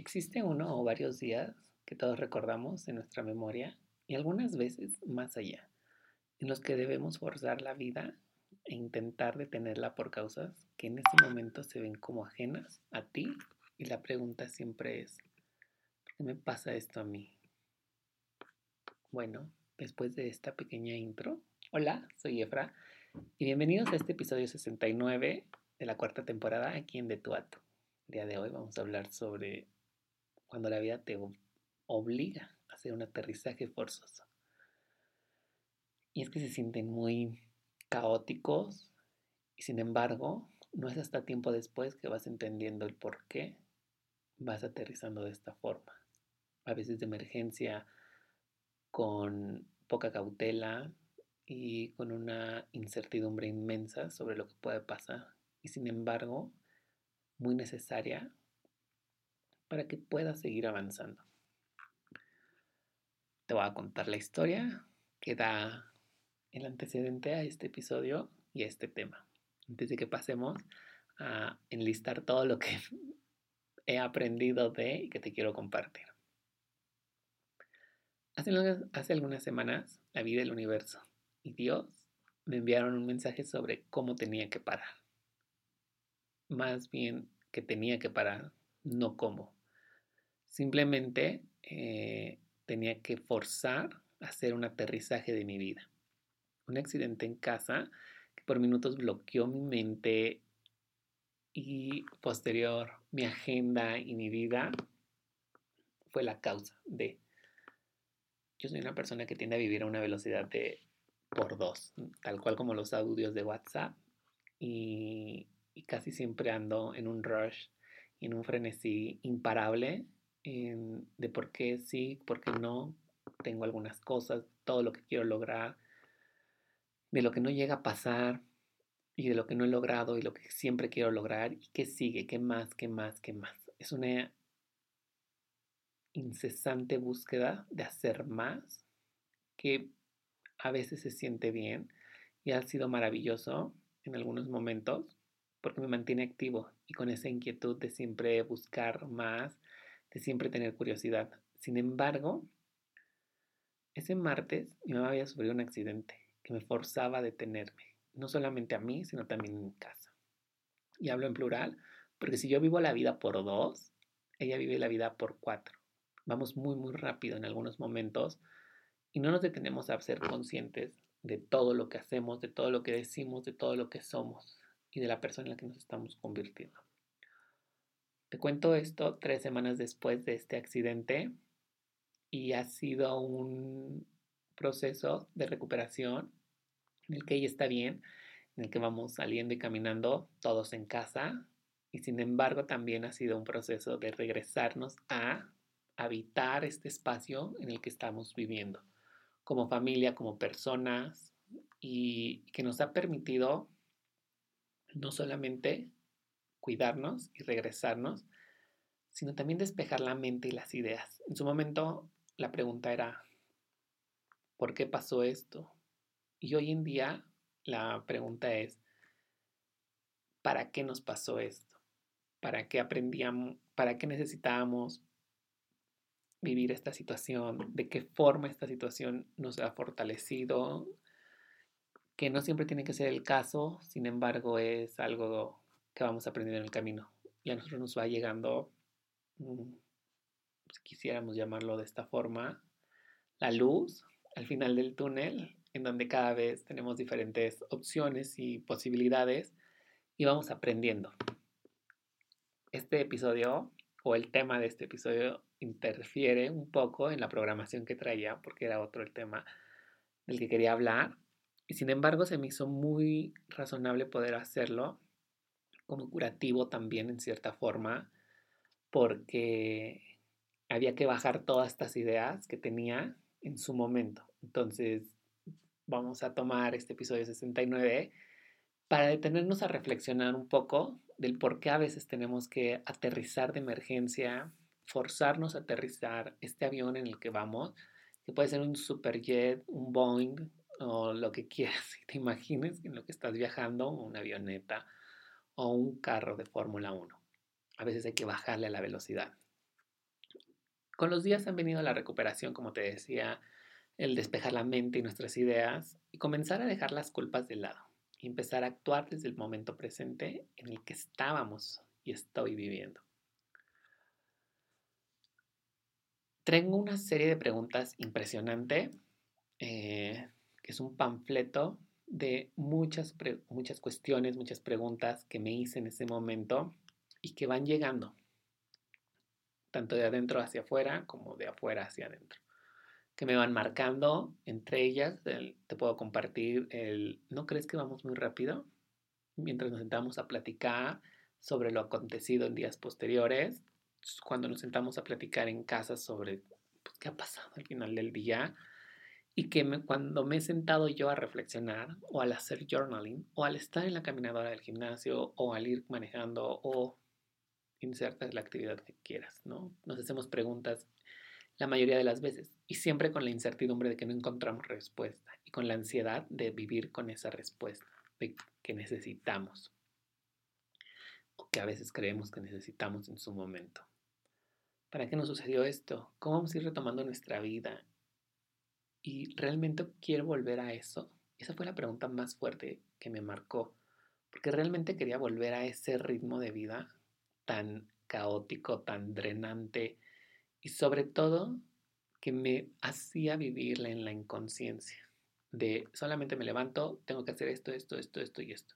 Existe uno o varios días que todos recordamos en nuestra memoria y algunas veces más allá, en los que debemos forzar la vida e intentar detenerla por causas que en ese momento se ven como ajenas a ti y la pregunta siempre es, ¿por qué me pasa esto a mí? Bueno, después de esta pequeña intro, hola, soy Efra y bienvenidos a este episodio 69 de la cuarta temporada aquí en De Tu Ato. El día de hoy vamos a hablar sobre cuando la vida te obliga a hacer un aterrizaje forzoso. Y es que se sienten muy caóticos y sin embargo no es hasta tiempo después que vas entendiendo el por qué vas aterrizando de esta forma. A veces de emergencia, con poca cautela y con una incertidumbre inmensa sobre lo que puede pasar. Y sin embargo, muy necesaria para que puedas seguir avanzando. Te voy a contar la historia que da el antecedente a este episodio y a este tema. Antes de que pasemos a enlistar todo lo que he aprendido de y que te quiero compartir. Hace, algunas semanas, la vida del universo y Dios me enviaron un mensaje sobre cómo tenía que parar. Más bien que tenía que parar, no cómo. Simplemente eh, tenía que forzar a hacer un aterrizaje de mi vida. Un accidente en casa que por minutos bloqueó mi mente y posterior mi agenda y mi vida fue la causa de... Yo soy una persona que tiende a vivir a una velocidad de por dos, tal cual como los audios de WhatsApp y, casi siempre ando en un rush en un frenesí imparable de por qué sí, por qué no. Tengo algunas cosas, todo lo que quiero lograr, de lo que no llega a pasar y de lo que no he logrado y lo que siempre quiero lograr y qué sigue, qué más, qué más, qué más. Es una incesante búsqueda de hacer más que a veces se siente bien y ha sido maravilloso en algunos momentos porque me mantiene activo y con esa inquietud de siempre buscar más, de siempre tener curiosidad. Sin embargo, ese martes mi mamá había sufrido un accidente me forzaba a detenerme, no solamente a mí, sino también en mi casa. Y hablo en plural, porque si yo vivo la vida por dos, ella vive la vida por cuatro. Vamos muy, muy rápido en algunos momentos y no nos detenemos a ser conscientes de todo lo que hacemos, de todo lo que decimos, de todo lo que somos y de la persona en la que nos estamos convirtiendo. Te cuento esto tres semanas después de este accidente y ha sido un proceso de recuperación en el que ella está bien, en el que vamos saliendo y caminando todos en casa y sin embargo también ha sido un proceso de regresarnos a habitar este espacio en el que estamos viviendo como familia, como personas y que nos ha permitido no solamente cuidarnos y regresarnos, sino también despejar la mente y las ideas. En su momento la pregunta era, ¿por qué pasó esto? Y hoy en día la pregunta es, ¿para qué nos pasó esto? ¿Para qué aprendíamos? ¿Para qué necesitábamos vivir esta situación? ¿De qué forma esta situación nos ha fortalecido? Que no siempre tiene que ser el caso, sin embargo es algo que vamos aprendiendo en el camino. Y a nosotros nos va llegando, mm, si quisiéramos llamarlo de esta forma, la luz al final del túnel, en donde cada vez tenemos diferentes opciones y posibilidades y vamos aprendiendo. Este episodio o el tema de este episodio interfiere un poco en la programación que traía, porque era otro el tema del que quería hablar. Y sin embargo se me hizo muy razonable poder hacerlo como curativo también en cierta forma, porque había que bajar todas estas ideas que tenía en su momento. Entonces, vamos a tomar este episodio 69 para detenernos a reflexionar un poco del por qué a veces tenemos que aterrizar de emergencia, forzarnos a aterrizar este avión en el que vamos, que puede ser un superjet, un Boeing o lo que quieras y te imagines en lo que estás viajando, una avioneta o un carro de Fórmula 1. A veces hay que bajarle la velocidad. Con los días han venido la recuperación, como te decía, el despejar la mente y nuestras ideas y comenzar a dejar las culpas de lado y empezar a actuar desde el momento presente en el que estábamos y estoy viviendo. Tengo una serie de preguntas impresionante, eh, que es un panfleto de muchas, muchas cuestiones, muchas preguntas que me hice en ese momento y que van llegando, tanto de adentro hacia afuera como de afuera hacia adentro que me van marcando. Entre ellas, te puedo compartir el, ¿no crees que vamos muy rápido? Mientras nos sentamos a platicar sobre lo acontecido en días posteriores, cuando nos sentamos a platicar en casa sobre pues, qué ha pasado al final del día, y que cuando me he sentado yo a reflexionar o al hacer journaling o al estar en la caminadora del gimnasio o al ir manejando o insertas la actividad que quieras, ¿no? Nos hacemos preguntas la mayoría de las veces y siempre con la incertidumbre de que no encontramos respuesta y con la ansiedad de vivir con esa respuesta que necesitamos o que a veces creemos que necesitamos en su momento. ¿Para qué nos sucedió esto? ¿Cómo vamos a ir retomando nuestra vida? ¿Y realmente quiero volver a eso? Esa fue la pregunta más fuerte que me marcó, porque realmente quería volver a ese ritmo de vida tan caótico, tan drenante, y sobre todo que me hacía vivirla en la inconsciencia de solamente me levanto, tengo que hacer esto, esto, esto, esto y esto.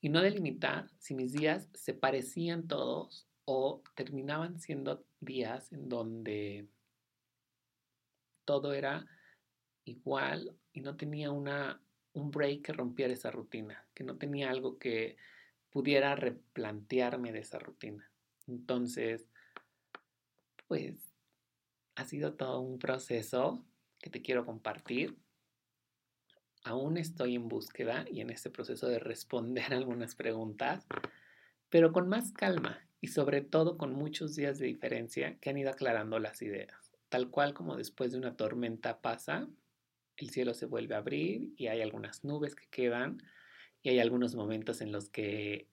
Y no delimitar si mis días se parecían todos o terminaban siendo días en donde todo era igual y no tenía una, un break que rompiera esa rutina, que no tenía algo que pudiera replantearme de esa rutina. Entonces, pues ha sido todo un proceso que te quiero compartir. Aún estoy en búsqueda y en este proceso de responder algunas preguntas, pero con más calma y sobre todo con muchos días de diferencia que han ido aclarando las ideas. Tal cual como después de una tormenta pasa, el cielo se vuelve a abrir y hay algunas nubes que quedan y hay algunos momentos en los que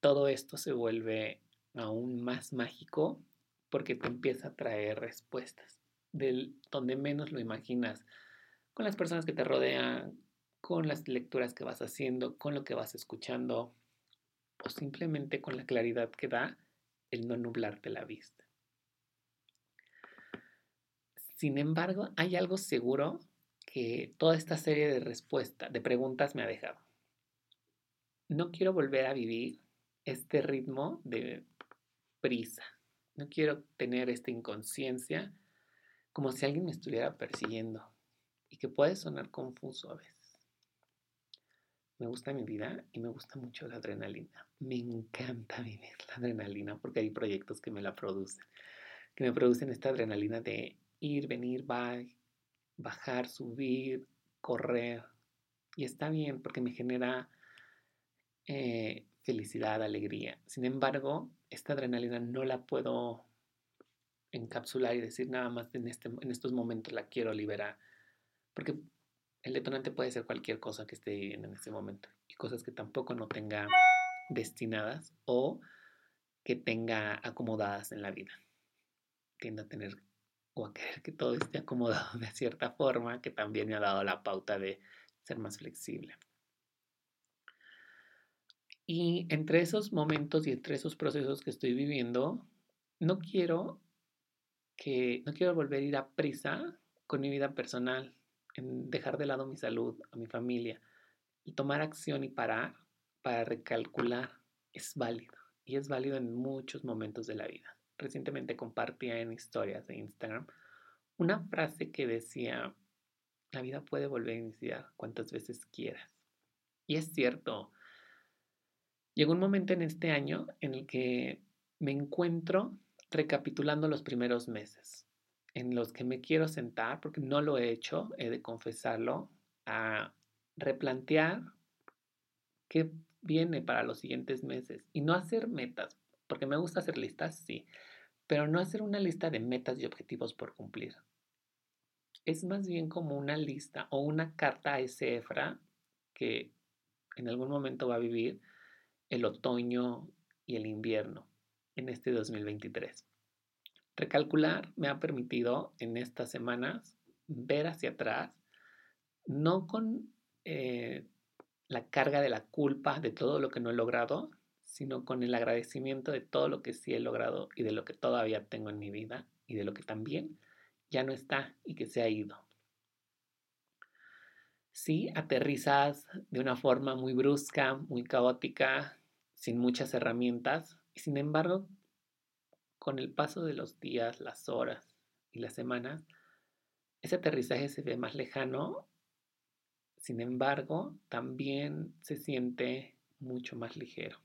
todo esto se vuelve aún más mágico porque te empieza a traer respuestas del donde menos lo imaginas, con las personas que te rodean, con las lecturas que vas haciendo, con lo que vas escuchando, o simplemente con la claridad que da el no nublarte la vista. Sin embargo, hay algo seguro que toda esta serie de respuestas, de preguntas me ha dejado. No quiero volver a vivir este ritmo de prisa, no quiero tener esta inconsciencia como si alguien me estuviera persiguiendo y que puede sonar confuso a veces. Me gusta mi vida y me gusta mucho la adrenalina. Me encanta vivir la adrenalina porque hay proyectos que me la producen, que me producen esta adrenalina de ir, venir, bajar, subir, correr. Y está bien porque me genera eh, felicidad, alegría. Sin embargo, esta adrenalina no la puedo encapsular y decir nada más en, este, en estos momentos la quiero liberar. Porque el detonante puede ser cualquier cosa que esté viviendo en este momento y cosas que tampoco no tenga destinadas o que tenga acomodadas en la vida. Tiendo a tener o a querer que todo esté acomodado de cierta forma que también me ha dado la pauta de ser más flexible. Y entre esos momentos y entre esos procesos que estoy viviendo, no quiero que no quiero volver a ir a prisa con mi vida personal, en dejar de lado mi salud, a mi familia. Y tomar acción y parar para recalcular es válido. Y es válido en muchos momentos de la vida. Recientemente compartía en historias de Instagram una frase que decía, la vida puede volver a iniciar cuantas veces quieras. Y es cierto, Llegó un momento en este año en el que me encuentro recapitulando los primeros meses, en los que me quiero sentar, porque no lo he hecho, he de confesarlo, a replantear qué viene para los siguientes meses y no hacer metas, porque me gusta hacer listas, sí, pero no hacer una lista de metas y objetivos por cumplir. Es más bien como una lista o una carta a ese Efra que en algún momento va a vivir el otoño y el invierno en este 2023. Recalcular me ha permitido en estas semanas ver hacia atrás, no con eh, la carga de la culpa de todo lo que no he logrado, sino con el agradecimiento de todo lo que sí he logrado y de lo que todavía tengo en mi vida y de lo que también ya no está y que se ha ido. Sí, aterrizas de una forma muy brusca, muy caótica, sin muchas herramientas, y sin embargo, con el paso de los días, las horas y las semanas, ese aterrizaje se ve más lejano, sin embargo, también se siente mucho más ligero.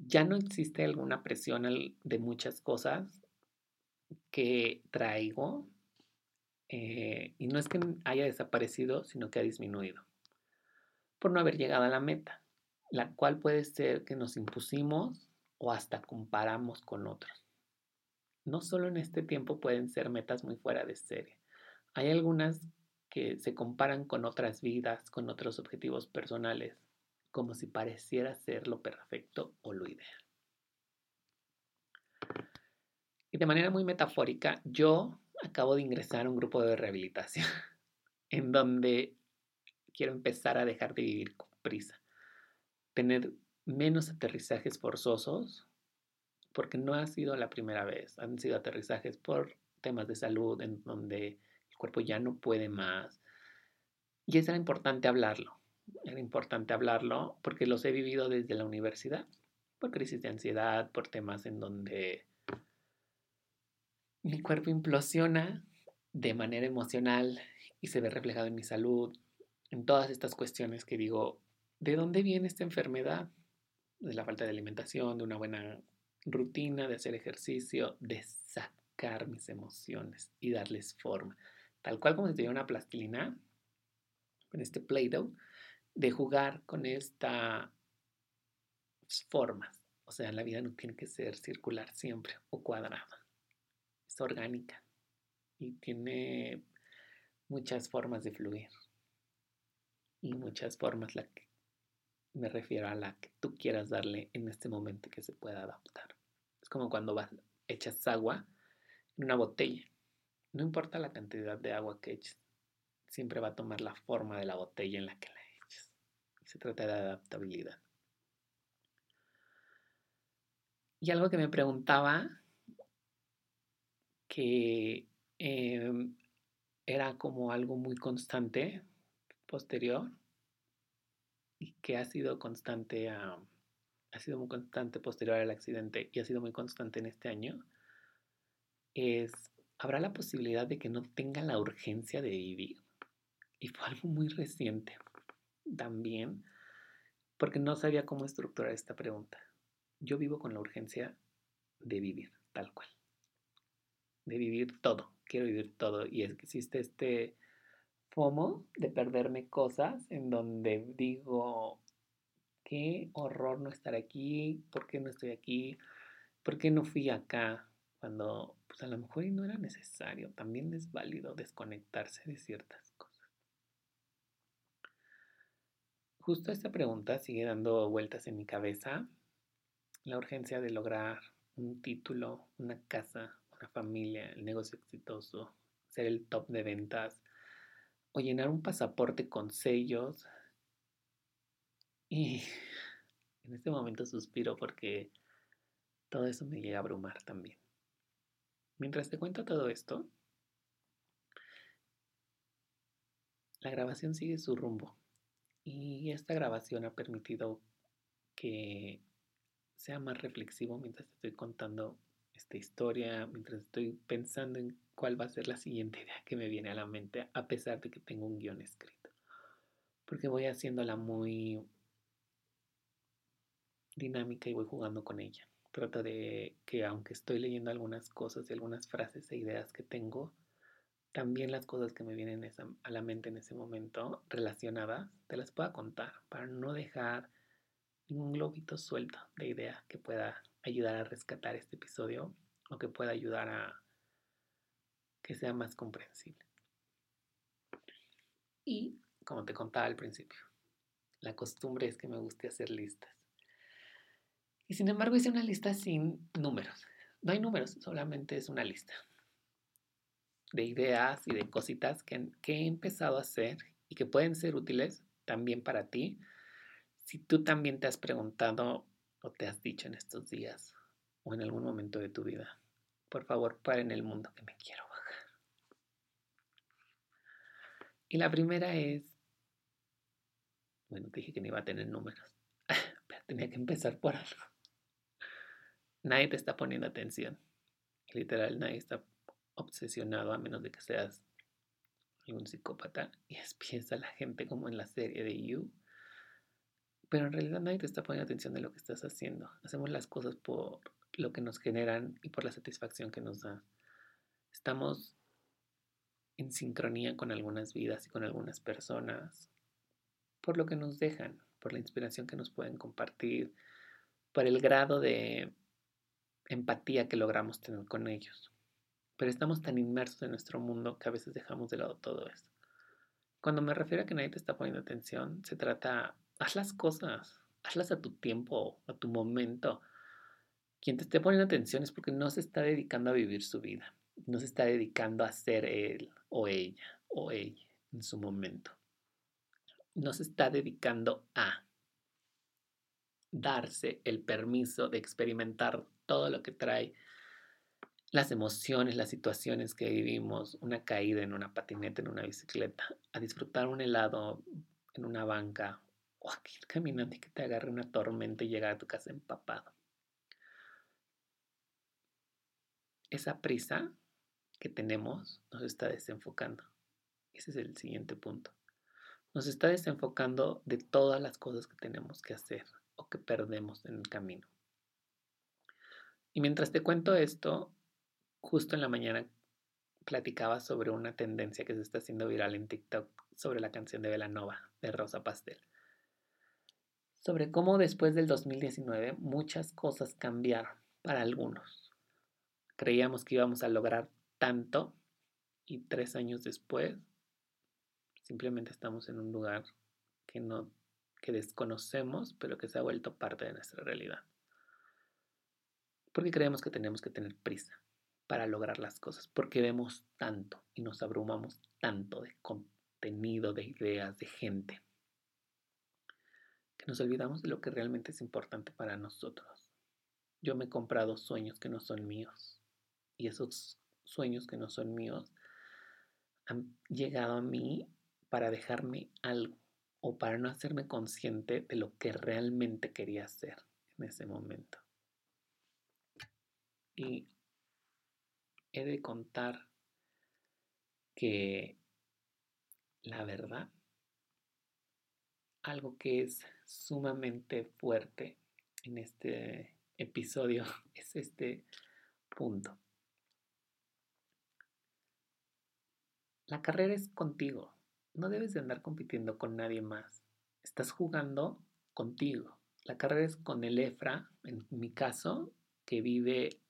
Ya no existe alguna presión de muchas cosas que traigo eh, y no es que haya desaparecido, sino que ha disminuido por no haber llegado a la meta, la cual puede ser que nos impusimos o hasta comparamos con otros. No solo en este tiempo pueden ser metas muy fuera de serie. Hay algunas que se comparan con otras vidas, con otros objetivos personales, como si pareciera ser lo perfecto o lo ideal. Y de manera muy metafórica, yo acabo de ingresar a un grupo de rehabilitación en donde quiero empezar a dejar de vivir con prisa, tener menos aterrizajes forzosos, porque no ha sido la primera vez, han sido aterrizajes por temas de salud en donde el cuerpo ya no puede más. Y es era importante hablarlo, era importante hablarlo porque los he vivido desde la universidad, por crisis de ansiedad, por temas en donde mi cuerpo implosiona de manera emocional y se ve reflejado en mi salud, en todas estas cuestiones que digo, ¿de dónde viene esta enfermedad? De la falta de alimentación, de una buena rutina, de hacer ejercicio, de sacar mis emociones y darles forma. Tal cual como si tuviera una plastilina, con este Play-Doh, de jugar con estas formas. O sea, la vida no tiene que ser circular siempre o cuadrada. Es orgánica y tiene muchas formas de fluir y muchas formas la que me refiero a la que tú quieras darle en este momento que se pueda adaptar. Es como cuando vas, echas agua en una botella. No importa la cantidad de agua que eches, siempre va a tomar la forma de la botella en la que la eches. Se trata de adaptabilidad. Y algo que me preguntaba, que em, era como algo muy constante, posterior y que ha sido constante, ha sido muy constante posterior al accidente y ha sido muy constante en este año, es, ¿habrá la posibilidad de que no tenga la urgencia de vivir? Y fue algo muy reciente también, porque no sabía cómo estructurar esta pregunta. Yo vivo con la urgencia de vivir, tal cual. De vivir todo. Quiero vivir todo. Y existe este FOMO de perderme cosas en donde digo, qué horror no estar aquí, ¿por qué no estoy aquí? ¿Por qué no fui acá? Cuando pues a lo mejor no era necesario, también es válido desconectarse de ciertas cosas. Justo esta pregunta sigue dando vueltas en mi cabeza. La urgencia de lograr un título, una casa, una familia, el negocio exitoso, ser el top de ventas, o llenar un pasaporte con sellos. Y en este momento suspiro porque todo eso me llega a abrumar también. Mientras te cuento todo esto, la grabación sigue su rumbo. Y esta grabación ha permitido que sea más reflexivo mientras te estoy contando esta historia, mientras estoy pensando en cuál va a ser la siguiente idea que me viene a la mente, a pesar de que tengo un guion escrito. Porque voy haciéndola muy dinámica y voy jugando con ella. Trato de que aunque estoy leyendo algunas cosas y algunas frases e ideas que tengo, también las cosas que me vienen a la mente en ese momento relacionadas, te las pueda contar para no dejar ningún globito suelto de idea que pueda ayudar a rescatar este episodio o que pueda ayudar a que sea más comprensible. Y como te contaba al principio, la costumbre es que me guste hacer listas. Y sin embargo hice una lista sin números. No hay números, solamente es una lista de ideas y de cositas que, que he empezado a hacer y que pueden ser útiles también para ti. Si tú también te has preguntado o te has dicho en estos días o en algún momento de tu vida, por favor, en el mundo que me quiero bajar. Y la primera es, bueno, te dije que no iba a tener números, pero tenía que empezar por algo. Nadie te está poniendo atención. Literal, nadie está obsesionado a menos de que seas algún psicópata y piensa la gente como en la serie de You. Pero en realidad nadie te está poniendo atención de lo que estás haciendo. Hacemos las cosas por lo que nos generan y por la satisfacción que nos da. Estamos en sincronía con algunas vidas y con algunas personas por lo que nos dejan, por la inspiración que nos pueden compartir, por el grado de empatía que logramos tener con ellos pero estamos tan inmersos en nuestro mundo que a veces dejamos de lado todo eso. Cuando me refiero a que nadie te está poniendo atención, se trata, haz las cosas, hazlas a tu tiempo, a tu momento. Quien te esté poniendo atención es porque no se está dedicando a vivir su vida, no se está dedicando a ser él o ella o ella en su momento. No se está dedicando a darse el permiso de experimentar todo lo que trae las emociones, las situaciones que vivimos, una caída en una patineta, en una bicicleta, a disfrutar un helado en una banca o a ir caminando y que te agarre una tormenta y llegar a tu casa empapado. Esa prisa que tenemos nos está desenfocando. Ese es el siguiente punto. Nos está desenfocando de todas las cosas que tenemos que hacer o que perdemos en el camino. Y mientras te cuento esto, justo en la mañana platicaba sobre una tendencia que se está haciendo viral en TikTok sobre la canción de Velanova de Rosa Pastel. Sobre cómo después del 2019 muchas cosas cambiaron para algunos. Creíamos que íbamos a lograr tanto y tres años después simplemente estamos en un lugar que no que desconocemos, pero que se ha vuelto parte de nuestra realidad. Porque creemos que tenemos que tener prisa, para lograr las cosas, porque vemos tanto y nos abrumamos tanto de contenido, de ideas, de gente, nos olvidamos de lo que realmente es importante para nosotros. Yo me he comprado sueños que no son míos y esos sueños que no son míos han llegado a mí para dejarme algo o para no hacerme consciente de lo que realmente quería hacer en ese momento. Y he de contar que la verdad, algo que es sumamente fuerte en este episodio es este punto. La carrera es contigo. No debes de andar compitiendo con nadie más. Estás jugando contigo. La carrera es con el EFRA, en mi caso, que vive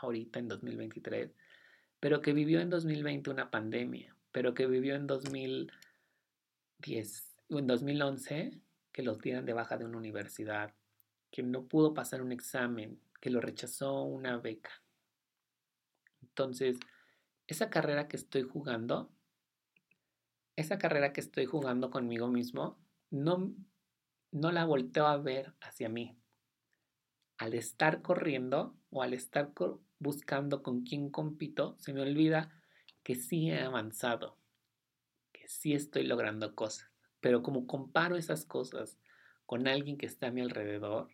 ahorita en 2023, pero que vivió en 2020 una pandemia, pero que vivió en 2010 o en 2011 que los dieran de baja de una universidad, que no pudo pasar un examen, que lo rechazó una beca. Entonces, esa carrera que estoy jugando, esa carrera que estoy jugando conmigo mismo, no, no la volteo a ver hacia mí. Al estar corriendo o al estar buscando con quién compito, se me olvida que sí he avanzado, que sí estoy logrando cosas. Pero como comparo esas cosas con alguien que está a mi alrededor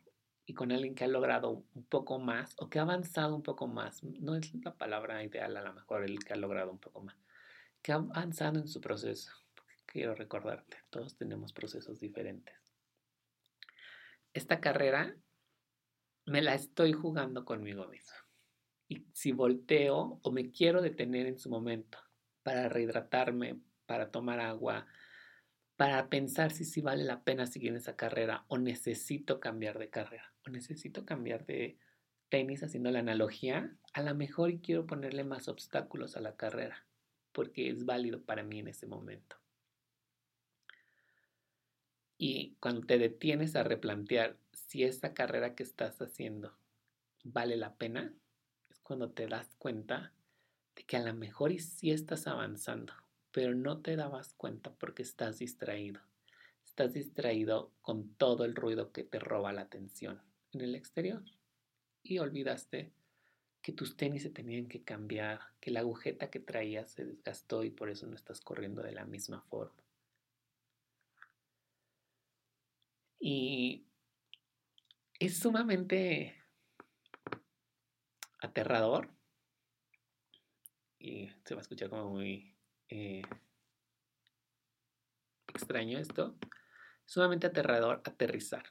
y con alguien que ha logrado un poco más o que ha avanzado un poco más, no es la palabra ideal a lo mejor el que ha logrado un poco más, que ha avanzado en su proceso. Quiero recordarte, todos tenemos procesos diferentes. Esta carrera me la estoy jugando conmigo mismo y si volteo o me quiero detener en su momento para rehidratarme, para tomar agua, para pensar si sí vale la pena seguir en esa carrera o necesito cambiar de carrera o necesito cambiar de tenis haciendo la analogía, a lo mejor quiero ponerle más obstáculos a la carrera porque es válido para mí en ese momento. Y cuando te detienes a replantear si esa carrera que estás haciendo vale la pena, es cuando te das cuenta de que a lo mejor sí estás avanzando, pero no te dabas cuenta porque estás distraído. Estás distraído con todo el ruido que te roba la atención en el exterior. Y olvidaste que tus tenis se tenían que cambiar, que la agujeta que traías se desgastó y por eso no estás corriendo de la misma forma. Y es sumamente aterrador y se va a escuchar como muy eh, extraño esto, sumamente aterrador aterrizar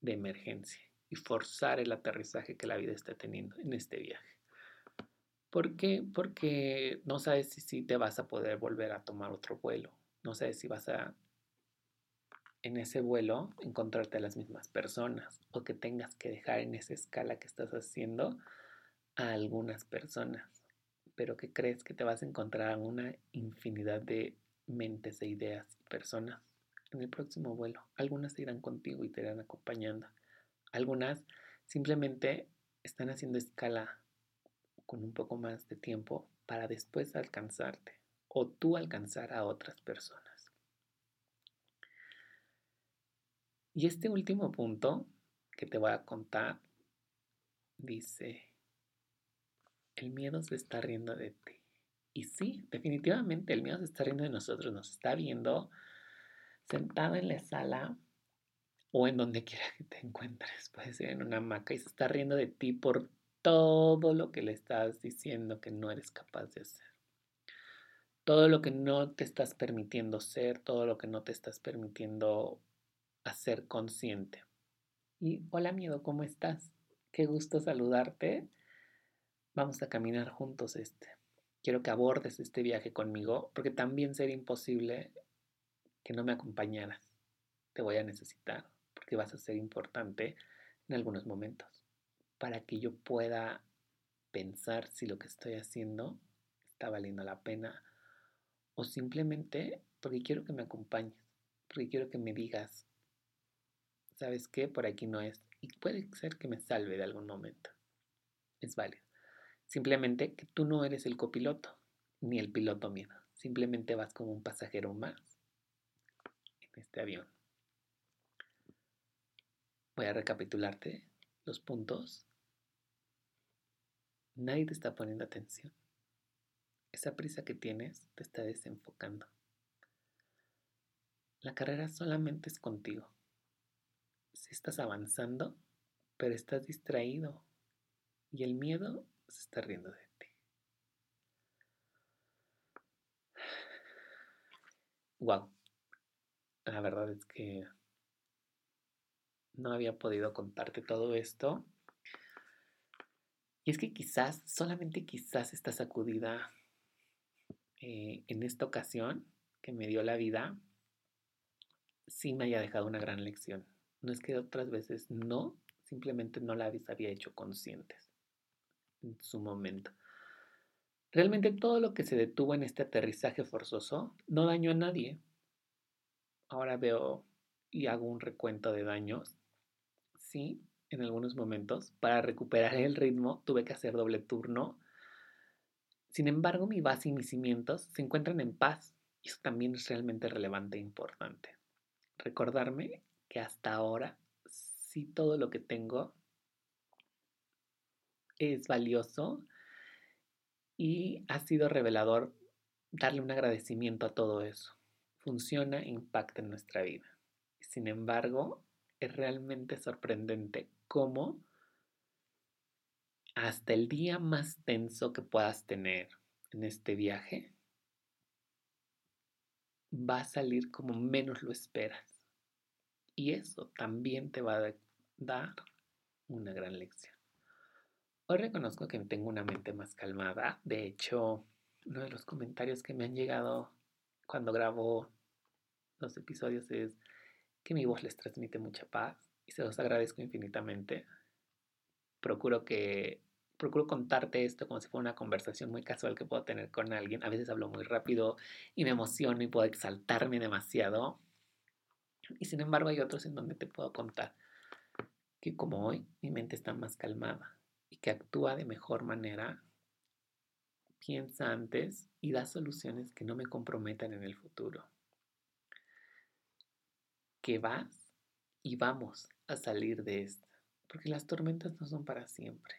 de emergencia y forzar el aterrizaje que la vida está teniendo en este viaje. ¿Por qué? Porque no sabes si, si te vas a poder volver a tomar otro vuelo, no sabes si vas a en ese vuelo encontrarte a las mismas personas o que tengas que dejar en esa escala que estás haciendo a algunas personas, pero que crees que te vas a encontrar a una infinidad de mentes e ideas y personas en el próximo vuelo. Algunas irán contigo y te irán acompañando. Algunas simplemente están haciendo escala con un poco más de tiempo para después alcanzarte o tú alcanzar a otras personas. Y este último punto que te voy a contar dice, el miedo se está riendo de ti. Y sí, definitivamente el miedo se está riendo de nosotros, nos está viendo sentado en la sala o en donde quiera que te encuentres, puede ser en una hamaca y se está riendo de ti por todo lo que le estás diciendo que no eres capaz de hacer. Todo lo que no te estás permitiendo ser, todo lo que no te estás permitiendo a ser consciente. Y hola miedo, ¿cómo estás? Qué gusto saludarte. Vamos a caminar juntos este. Quiero que abordes este viaje conmigo porque también sería imposible que no me acompañaras. Te voy a necesitar porque vas a ser importante en algunos momentos para que yo pueda pensar si lo que estoy haciendo está valiendo la pena o simplemente porque quiero que me acompañes, porque quiero que me digas ¿sabes qué? Por aquí no es. Y puede ser que me salve de algún momento. Es válido. Simplemente que tú no eres el copiloto, ni el piloto miedo. Simplemente vas como un pasajero más en este avión. Voy a recapitularte los puntos. Nadie te está poniendo atención. Esa prisa que tienes te está desenfocando. La carrera solamente es contigo si estás avanzando, pero estás distraído y el miedo se está riendo de ti. Wow. La verdad es que no había podido contarte todo esto. Y es que quizás, solamente quizás esta sacudida eh, en esta ocasión que me dio la vida, sí me haya dejado una gran lección. No es que otras veces no, simplemente no las había hecho conscientes su momento. Realmente todo lo que se detuvo en este aterrizaje forzoso no dañó a nadie. Ahora veo y hago un recuento de daños. Sí, en algunos momentos. Para recuperar el ritmo tuve que hacer doble turno. Sin embargo, mi base y mis cimientos se encuentran en paz. Y eso también es realmente relevante e importante. Recordarme que hasta ahora sí todo lo que tengo es valioso y ha sido revelador darle un agradecimiento a todo eso. Funciona impacta en nuestra vida. Sin embargo, es realmente sorprendente cómo hasta el día más tenso que puedas tener en este viaje va a salir como menos lo esperas. Y eso también te va a dar una gran lección. Hoy reconozco que tengo una mente más calmada. De hecho, uno de los comentarios que me han llegado cuando grabo los episodios es que mi voz les transmite mucha paz y se los agradezco infinitamente. Procuro que procuro contarte esto como si fuera una conversación muy casual que puedo tener con alguien. A veces hablo muy rápido y me emociono y puedo exaltarme demasiado. Y sin embargo hay otros en donde te puedo contar que como hoy mi mente está más calmada y que actúa de mejor manera, piensa antes y da soluciones que no me comprometan en el futuro. Que vas y vamos a salir de esto, porque las tormentas no son para siempre.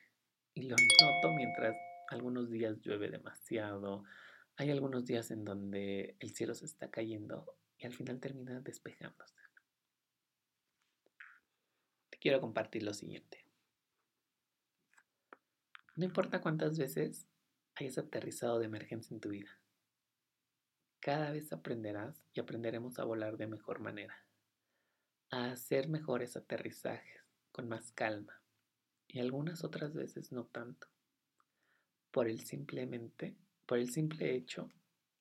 Y lo noto mientras algunos días llueve demasiado, hay algunos días en donde el cielo se está cayendo y al final termina despejándose quiero compartir lo siguiente. No importa cuántas veces hayas aterrizado de emergencia en tu vida, cada vez aprenderás y aprenderemos a volar de mejor manera, a hacer mejores aterrizajes con más calma y algunas otras veces no tanto, por el simplemente, por el simple hecho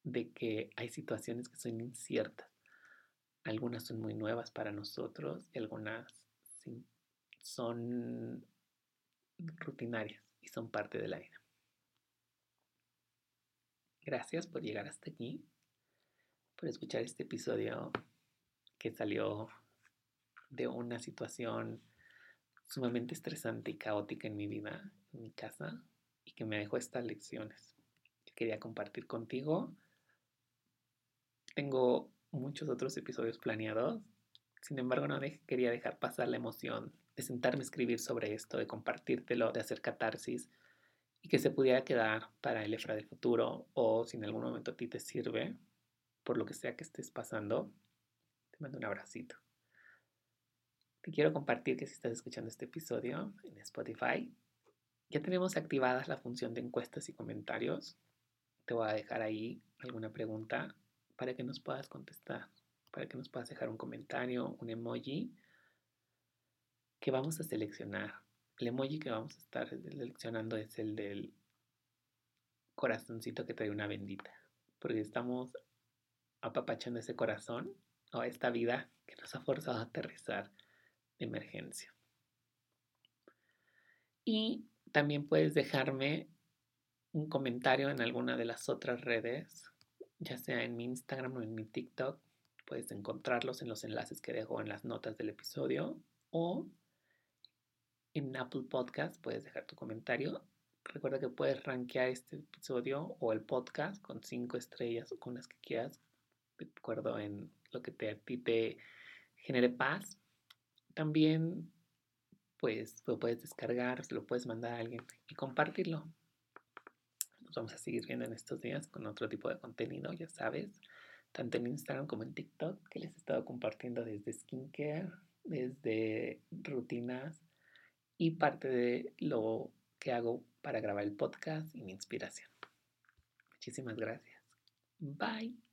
de que hay situaciones que son inciertas. Algunas son muy nuevas para nosotros y algunas son rutinarias y son parte de la vida. Gracias por llegar hasta aquí, por escuchar este episodio que salió de una situación sumamente estresante y caótica en mi vida, en mi casa, y que me dejó estas lecciones que quería compartir contigo. Tengo muchos otros episodios planeados sin embargo, no quería dejar pasar la emoción de sentarme a escribir sobre esto, de compartírtelo, de hacer catarsis y que se pudiera quedar para el EFRA del futuro o si en algún momento a ti te sirve, por lo que sea que estés pasando, te mando un abracito. Te quiero compartir que si estás escuchando este episodio en Spotify, ya tenemos activadas la función de encuestas y comentarios. Te voy a dejar ahí alguna pregunta para que nos puedas contestar para que nos puedas dejar un comentario, un emoji que vamos a seleccionar. El emoji que vamos a estar seleccionando es el del corazoncito que trae una bendita, porque estamos apapachando ese corazón o esta vida que nos ha forzado a aterrizar de emergencia. Y también puedes dejarme un comentario en alguna de las otras redes, ya sea en mi Instagram o en mi TikTok, Puedes encontrarlos en los enlaces que dejo en las notas del episodio o en Apple Podcast puedes dejar tu comentario. Recuerda que puedes rankear este episodio o el podcast con cinco estrellas o con las que quieras, de acuerdo en lo que te, a ti te genere paz. También pues lo puedes descargar, lo puedes mandar a alguien y compartirlo. Nos vamos a seguir viendo en estos días con otro tipo de contenido, ya sabes tanto en Instagram como en TikTok, que les he estado compartiendo desde skincare, desde rutinas y parte de lo que hago para grabar el podcast y mi inspiración. Muchísimas gracias. Bye.